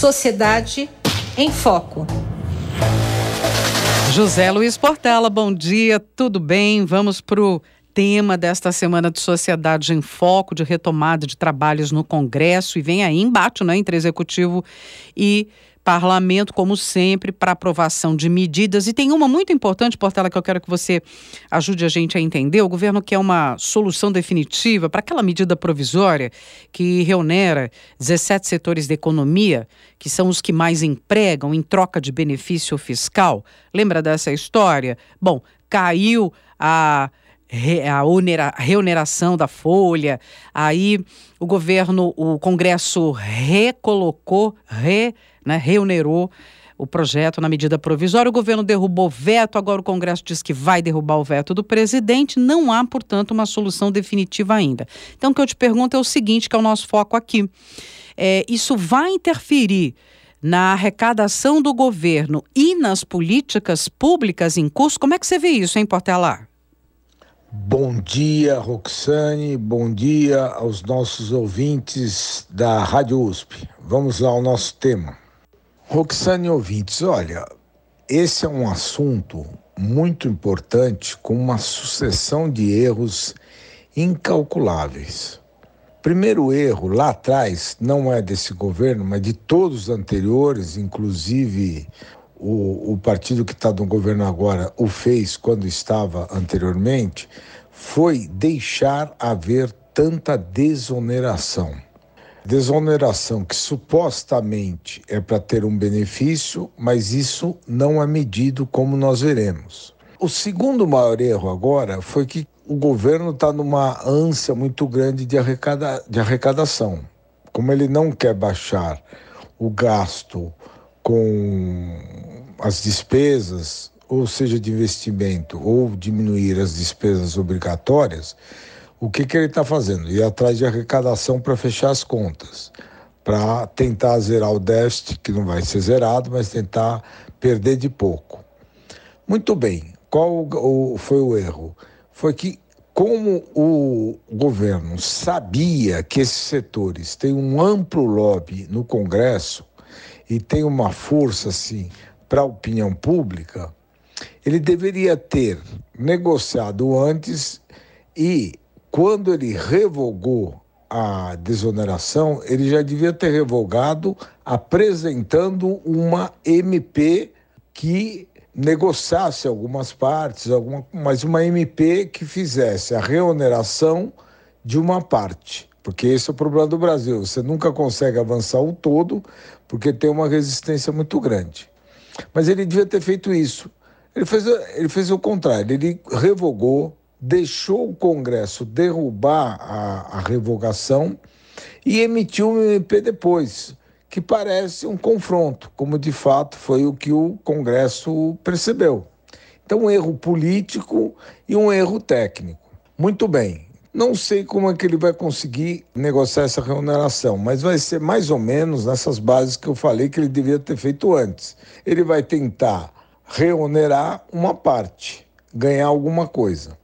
Sociedade em Foco. José Luiz Portela, bom dia, tudo bem? Vamos para o tema desta semana de Sociedade em Foco, de retomada de trabalhos no Congresso, e vem aí embate né, entre Executivo e parlamento, como sempre, para aprovação de medidas. E tem uma muito importante, Portela, que eu quero que você ajude a gente a entender. O governo quer uma solução definitiva para aquela medida provisória que reunera 17 setores da economia, que são os que mais empregam em troca de benefício fiscal. Lembra dessa história? Bom, caiu a a, onera, a reoneração da folha, aí o governo, o Congresso recolocou, re, né, o projeto na medida provisória. O governo derrubou veto, agora o Congresso diz que vai derrubar o veto do presidente. Não há, portanto, uma solução definitiva ainda. Então, o que eu te pergunto é o seguinte, que é o nosso foco aqui. É, isso vai interferir na arrecadação do governo e nas políticas públicas em curso? Como é que você vê isso, hein, Portelar? Bom dia, Roxane. Bom dia aos nossos ouvintes da Rádio USP. Vamos lá ao nosso tema. Roxane ouvintes, olha, esse é um assunto muito importante com uma sucessão de erros incalculáveis. Primeiro erro lá atrás não é desse governo, mas de todos os anteriores, inclusive o, o partido que está no governo agora o fez quando estava anteriormente, foi deixar haver tanta desoneração. Desoneração que supostamente é para ter um benefício, mas isso não é medido como nós veremos. O segundo maior erro agora foi que o governo está numa ânsia muito grande de, arrecada, de arrecadação. Como ele não quer baixar o gasto com as despesas, ou seja, de investimento, ou diminuir as despesas obrigatórias, o que, que ele está fazendo? Ir atrás de arrecadação para fechar as contas, para tentar zerar o déficit, que não vai ser zerado, mas tentar perder de pouco. Muito bem, qual foi o erro? Foi que, como o governo sabia que esses setores têm um amplo lobby no Congresso, e tem uma força assim para a opinião pública, ele deveria ter negociado antes e quando ele revogou a desoneração, ele já devia ter revogado apresentando uma MP que negociasse algumas partes, alguma, mas uma MP que fizesse a reoneração de uma parte. Porque esse é o problema do Brasil. Você nunca consegue avançar o todo porque tem uma resistência muito grande. Mas ele devia ter feito isso. Ele fez, ele fez o contrário, ele revogou, deixou o Congresso derrubar a, a revogação e emitiu um MP depois, que parece um confronto, como de fato foi o que o Congresso percebeu. Então, um erro político e um erro técnico. Muito bem, não sei como é que ele vai conseguir negociar essa remuneração, mas vai ser mais ou menos nessas bases que eu falei que ele devia ter feito antes. Ele vai tentar reonerar uma parte, ganhar alguma coisa.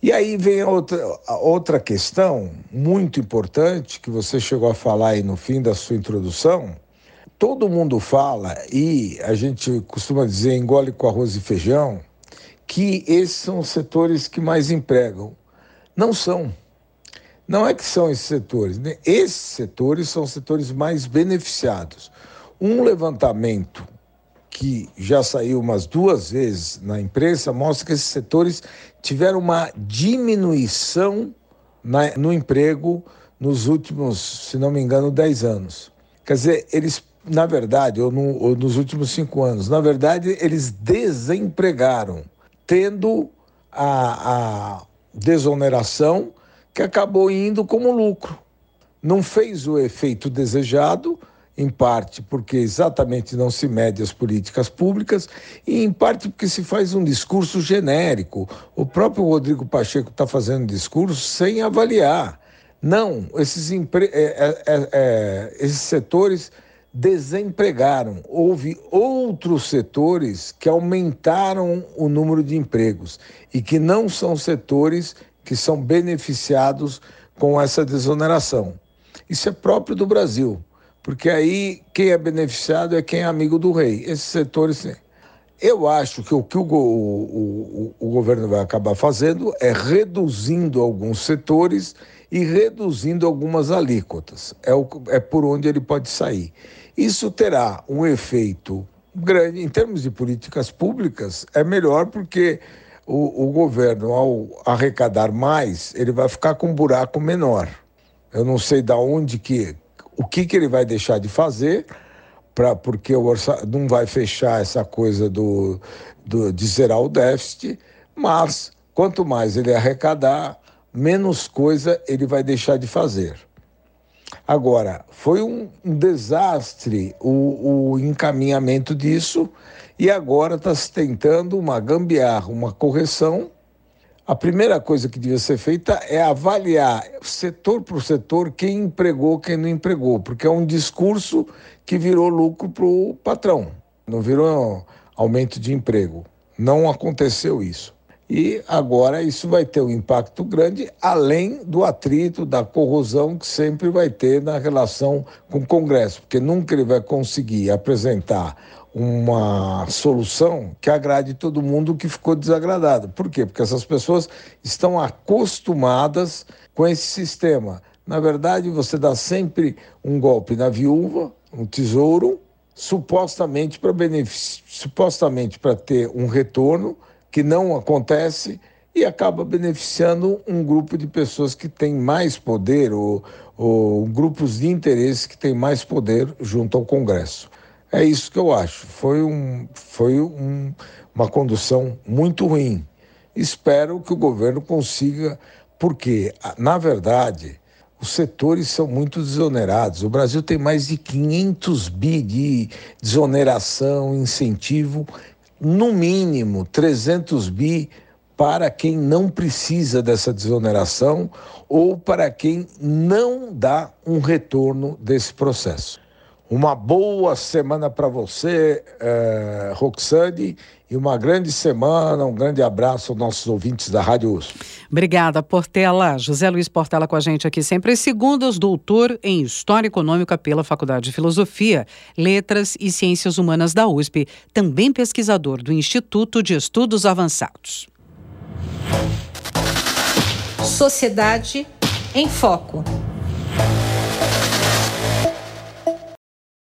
E aí vem outra, outra questão muito importante que você chegou a falar aí no fim da sua introdução. Todo mundo fala, e a gente costuma dizer engole com arroz e feijão, que esses são os setores que mais empregam. Não são. Não é que são esses setores. Né? Esses setores são os setores mais beneficiados. Um levantamento que já saiu umas duas vezes na imprensa mostra que esses setores tiveram uma diminuição na, no emprego nos últimos, se não me engano, 10 anos. Quer dizer, eles, na verdade, ou, no, ou nos últimos cinco anos, na verdade, eles desempregaram, tendo a, a desoneração que acabou indo como lucro. Não fez o efeito desejado, em parte porque exatamente não se mede as políticas públicas e em parte porque se faz um discurso genérico. O próprio Rodrigo Pacheco está fazendo discurso sem avaliar. Não, esses, empre... é, é, é, esses setores desempregaram. Houve outros setores que aumentaram o número de empregos e que não são setores que são beneficiados com essa desoneração. Isso é próprio do Brasil, porque aí quem é beneficiado é quem é amigo do rei. Esses setores. Eu acho que o que o, o, o, o governo vai acabar fazendo é reduzindo alguns setores e reduzindo algumas alíquotas. É, o, é por onde ele pode sair. Isso terá um efeito grande. Em termos de políticas públicas, é melhor porque o, o governo, ao arrecadar mais, ele vai ficar com um buraco menor. Eu não sei da onde que, o que, que ele vai deixar de fazer, pra, porque o não vai fechar essa coisa do, do, de zerar o déficit, mas quanto mais ele arrecadar, menos coisa ele vai deixar de fazer. Agora, foi um, um desastre o, o encaminhamento disso e agora está se tentando uma gambiarra, uma correção. A primeira coisa que devia ser feita é avaliar setor por setor quem empregou, quem não empregou, porque é um discurso que virou lucro para o patrão, não virou aumento de emprego. Não aconteceu isso. E agora isso vai ter um impacto grande, além do atrito, da corrosão que sempre vai ter na relação com o Congresso, porque nunca ele vai conseguir apresentar uma solução que agrade todo mundo que ficou desagradado. Por quê? Porque essas pessoas estão acostumadas com esse sistema. Na verdade, você dá sempre um golpe na viúva, um tesouro, supostamente para supostamente para ter um retorno que não acontece e acaba beneficiando um grupo de pessoas que tem mais poder ou, ou grupos de interesse que têm mais poder junto ao Congresso. É isso que eu acho. Foi, um, foi um, uma condução muito ruim. Espero que o governo consiga, porque, na verdade, os setores são muito desonerados. O Brasil tem mais de 500 bi de desoneração, incentivo, no mínimo 300 bi para quem não precisa dessa desoneração ou para quem não dá um retorno desse processo. Uma boa semana para você, eh, Roxane, e uma grande semana, um grande abraço aos nossos ouvintes da Rádio USP. Obrigada, Portela. José Luiz Portela com a gente aqui sempre. Segundas, doutor em História Econômica pela Faculdade de Filosofia, Letras e Ciências Humanas da USP, também pesquisador do Instituto de Estudos Avançados. Sociedade em Foco.